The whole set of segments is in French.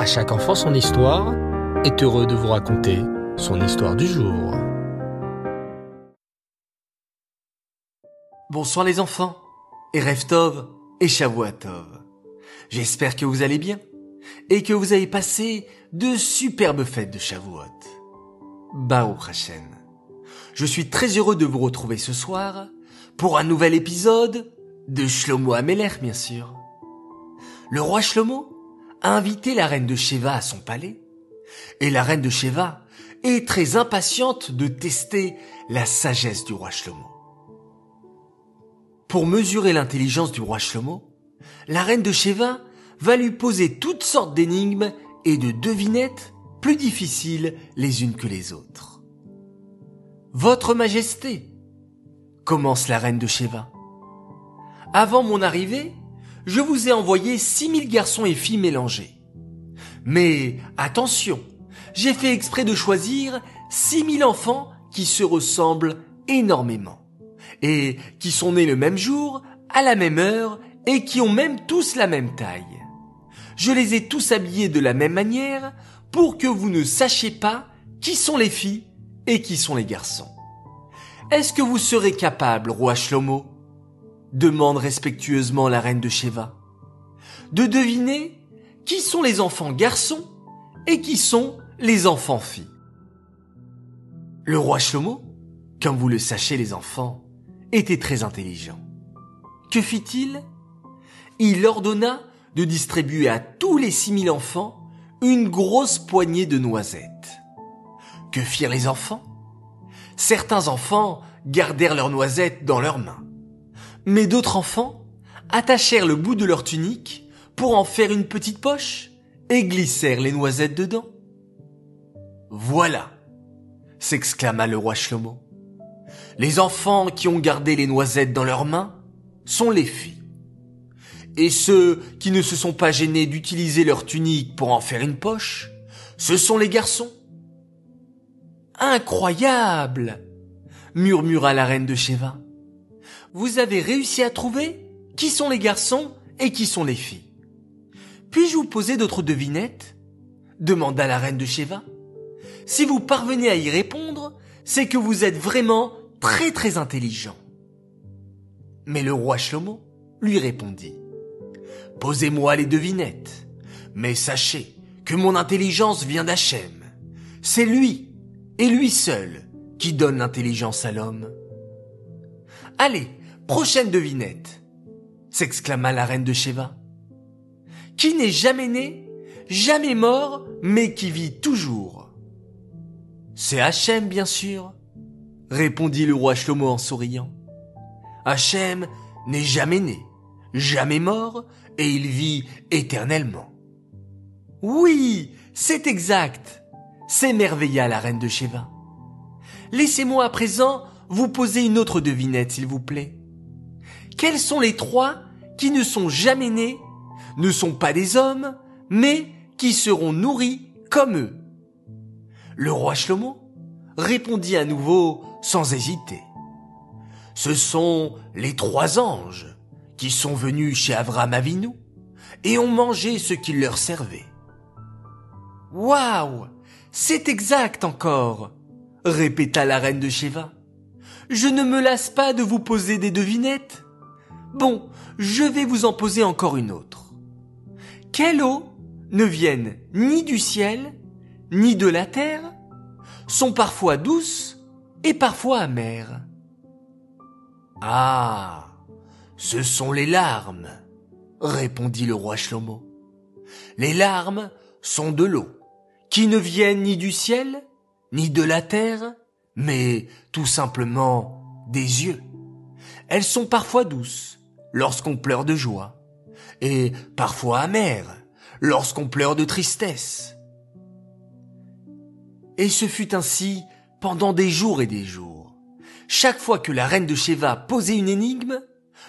À chaque enfant son histoire est heureux de vous raconter son histoire du jour. Bonsoir les enfants, et Reftov et Shavuatov. J'espère que vous allez bien et que vous avez passé de superbes fêtes de Shavuot. Bao Hashem. Je suis très heureux de vous retrouver ce soir pour un nouvel épisode de Shlomo Ameler, bien sûr. Le roi Shlomo a invité la reine de Sheva à son palais, et la reine de Sheva est très impatiente de tester la sagesse du roi Shlomo. Pour mesurer l'intelligence du roi Shlomo, la reine de Sheva va lui poser toutes sortes d'énigmes et de devinettes plus difficiles les unes que les autres. Votre Majesté, commence la reine de Sheva. Avant mon arrivée, je vous ai envoyé 6000 garçons et filles mélangés. Mais attention, j'ai fait exprès de choisir 6000 enfants qui se ressemblent énormément et qui sont nés le même jour, à la même heure et qui ont même tous la même taille. Je les ai tous habillés de la même manière pour que vous ne sachiez pas qui sont les filles et qui sont les garçons. Est-ce que vous serez capable, roi Shlomo, demande respectueusement la reine de Sheva, de deviner qui sont les enfants garçons et qui sont les enfants filles. Le roi Shlomo, comme vous le sachez les enfants, était très intelligent. Que fit-il? Il ordonna de distribuer à tous les six mille enfants une grosse poignée de noisettes. Que firent les enfants? Certains enfants gardèrent leurs noisettes dans leurs mains mais d'autres enfants attachèrent le bout de leur tunique pour en faire une petite poche et glissèrent les noisettes dedans. Voilà, s'exclama le roi Shlomo. Les enfants qui ont gardé les noisettes dans leurs mains sont les filles. Et ceux qui ne se sont pas gênés d'utiliser leur tunique pour en faire une poche, ce sont les garçons. Incroyable murmura la reine de Sheva vous avez réussi à trouver qui sont les garçons et qui sont les filles. Puis-je vous poser d'autres devinettes? Demanda la reine de Sheva. Si vous parvenez à y répondre, c'est que vous êtes vraiment très très intelligent. Mais le roi Shlomo lui répondit. Posez-moi les devinettes, mais sachez que mon intelligence vient d'Hachem. C'est lui, et lui seul, qui donne l'intelligence à l'homme. Allez, Prochaine devinette, s'exclama la reine de Sheva. Qui n'est jamais né, jamais mort, mais qui vit toujours. C'est Hachem, bien sûr, répondit le roi Shlomo en souriant. Hachem n'est jamais né, jamais mort, et il vit éternellement. Oui, c'est exact, s'émerveilla la reine de Sheva. Laissez-moi à présent vous poser une autre devinette, s'il vous plaît. Quels sont les trois qui ne sont jamais nés, ne sont pas des hommes, mais qui seront nourris comme eux Le roi Shlomo répondit à nouveau sans hésiter. Ce sont les trois anges qui sont venus chez Avram Avinu et ont mangé ce qu'il leur servait. Waouh C'est exact encore répéta la reine de Sheva. Je ne me lasse pas de vous poser des devinettes. Bon, je vais vous en poser encore une autre. Quelle eau ne viennent ni du ciel, ni de la terre, sont parfois douces et parfois amères. Ah, ce sont les larmes, répondit le roi Shlomo. Les larmes sont de l'eau, qui ne viennent ni du ciel, ni de la terre, mais tout simplement des yeux. Elles sont parfois douces, lorsqu'on pleure de joie, et parfois amer lorsqu'on pleure de tristesse. Et ce fut ainsi pendant des jours et des jours. Chaque fois que la reine de Sheva posait une énigme,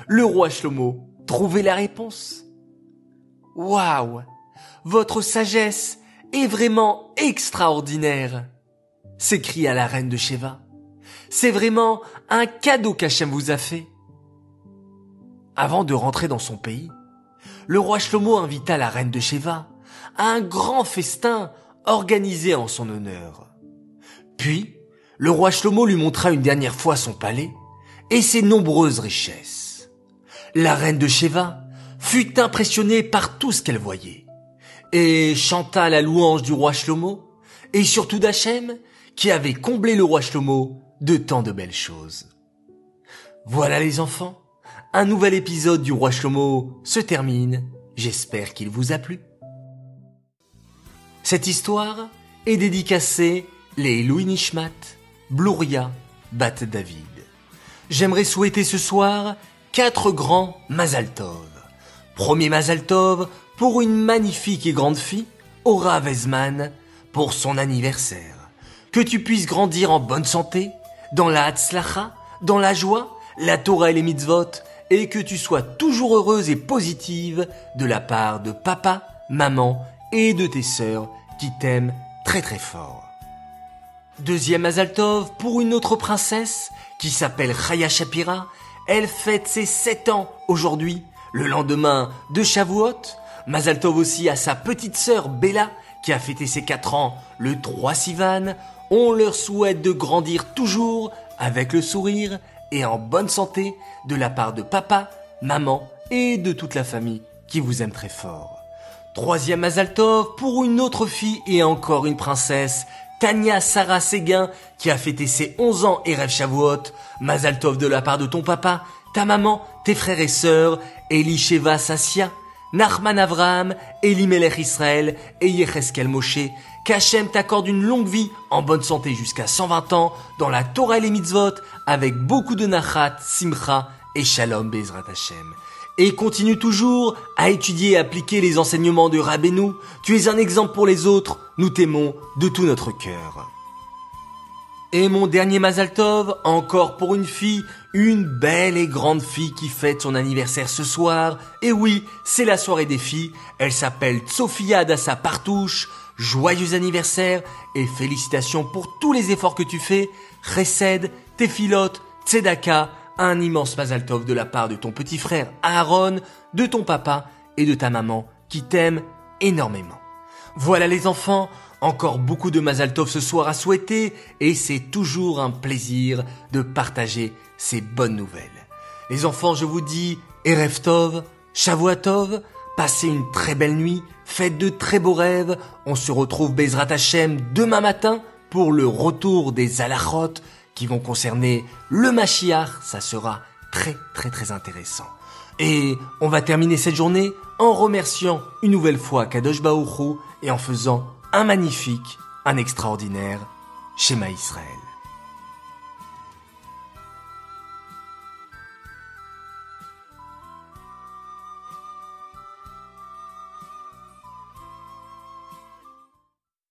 le roi Shlomo trouvait la réponse. Waouh! Votre sagesse est vraiment extraordinaire! s'écria la reine de Sheva. C'est vraiment un cadeau qu'Hachem vous a fait. Avant de rentrer dans son pays, le roi Shlomo invita la reine de Sheva un grand festin organisé en son honneur. Puis, le roi Shlomo lui montra une dernière fois son palais et ses nombreuses richesses. La reine de Sheva fut impressionnée par tout ce qu'elle voyait et chanta la louange du roi Shlomo et surtout d'Hachem qui avait comblé le roi Shlomo de tant de belles choses. Voilà les enfants, un nouvel épisode du roi Shlomo se termine. J'espère qu'il vous a plu. Cette histoire est dédicacée les Louis Nishmat, Blouria, Bat David. J'aimerais souhaiter ce soir quatre grands Mazaltov. Premier Mazaltov pour une magnifique et grande fille, Aura Vezman, pour son anniversaire. Que tu puisses grandir en bonne santé, dans la Hatzlacha, dans la joie, la Torah et les mitzvot, et que tu sois toujours heureuse et positive de la part de papa, maman et de tes sœurs qui t'aiment très très fort. Deuxième Azaltov pour une autre princesse qui s'appelle Chaya Shapira. Elle fête ses 7 ans aujourd'hui, le lendemain de Shavuot. Mazaltov aussi à sa petite sœur Bella qui a fêté ses 4 ans le 3 Sivan. On leur souhaite de grandir toujours avec le sourire et en bonne santé de la part de papa, maman et de toute la famille qui vous aime très fort. Troisième Azaltov pour une autre fille et encore une princesse, Tania Sarah Séguin qui a fêté ses 11 ans et rêve Shavuot. Mazaltov de la part de ton papa, ta maman, tes frères et sœurs, Elisheva Sassia, Nachman Avraham, Elimelech Israël et Yecheskel Moshe, qu'Hachem t'accorde une longue vie en bonne santé jusqu'à 120 ans dans la Torah et les mitzvot avec beaucoup de nachat, simcha et shalom Bezrat Hashem. Et continue toujours à étudier et appliquer les enseignements de Rabbeinu. Tu es un exemple pour les autres. Nous t'aimons de tout notre cœur. Et mon dernier Mazaltov, encore pour une fille, une belle et grande fille qui fête son anniversaire ce soir. Et oui, c'est la soirée des filles. Elle s'appelle Sofia Dassa Partouche. Joyeux anniversaire et félicitations pour tous les efforts que tu fais. Chesed, Tefilot, Tzedaka, un immense Mazaltov de la part de ton petit frère Aaron, de ton papa et de ta maman qui t'aiment énormément. Voilà les enfants, encore beaucoup de Mazaltov ce soir à souhaiter et c'est toujours un plaisir de partager ces bonnes nouvelles. Les enfants, je vous dis Erev Tov, Shavuatov, passez une très belle nuit, faites de très beaux rêves. On se retrouve Bezrat Hashem demain matin pour le retour des Alachot qui vont concerner le Mashiach. Ça sera très très très intéressant. Et on va terminer cette journée en remerciant une nouvelle fois Kadosh Baruch et en faisant un magnifique, un extraordinaire Shema Israël.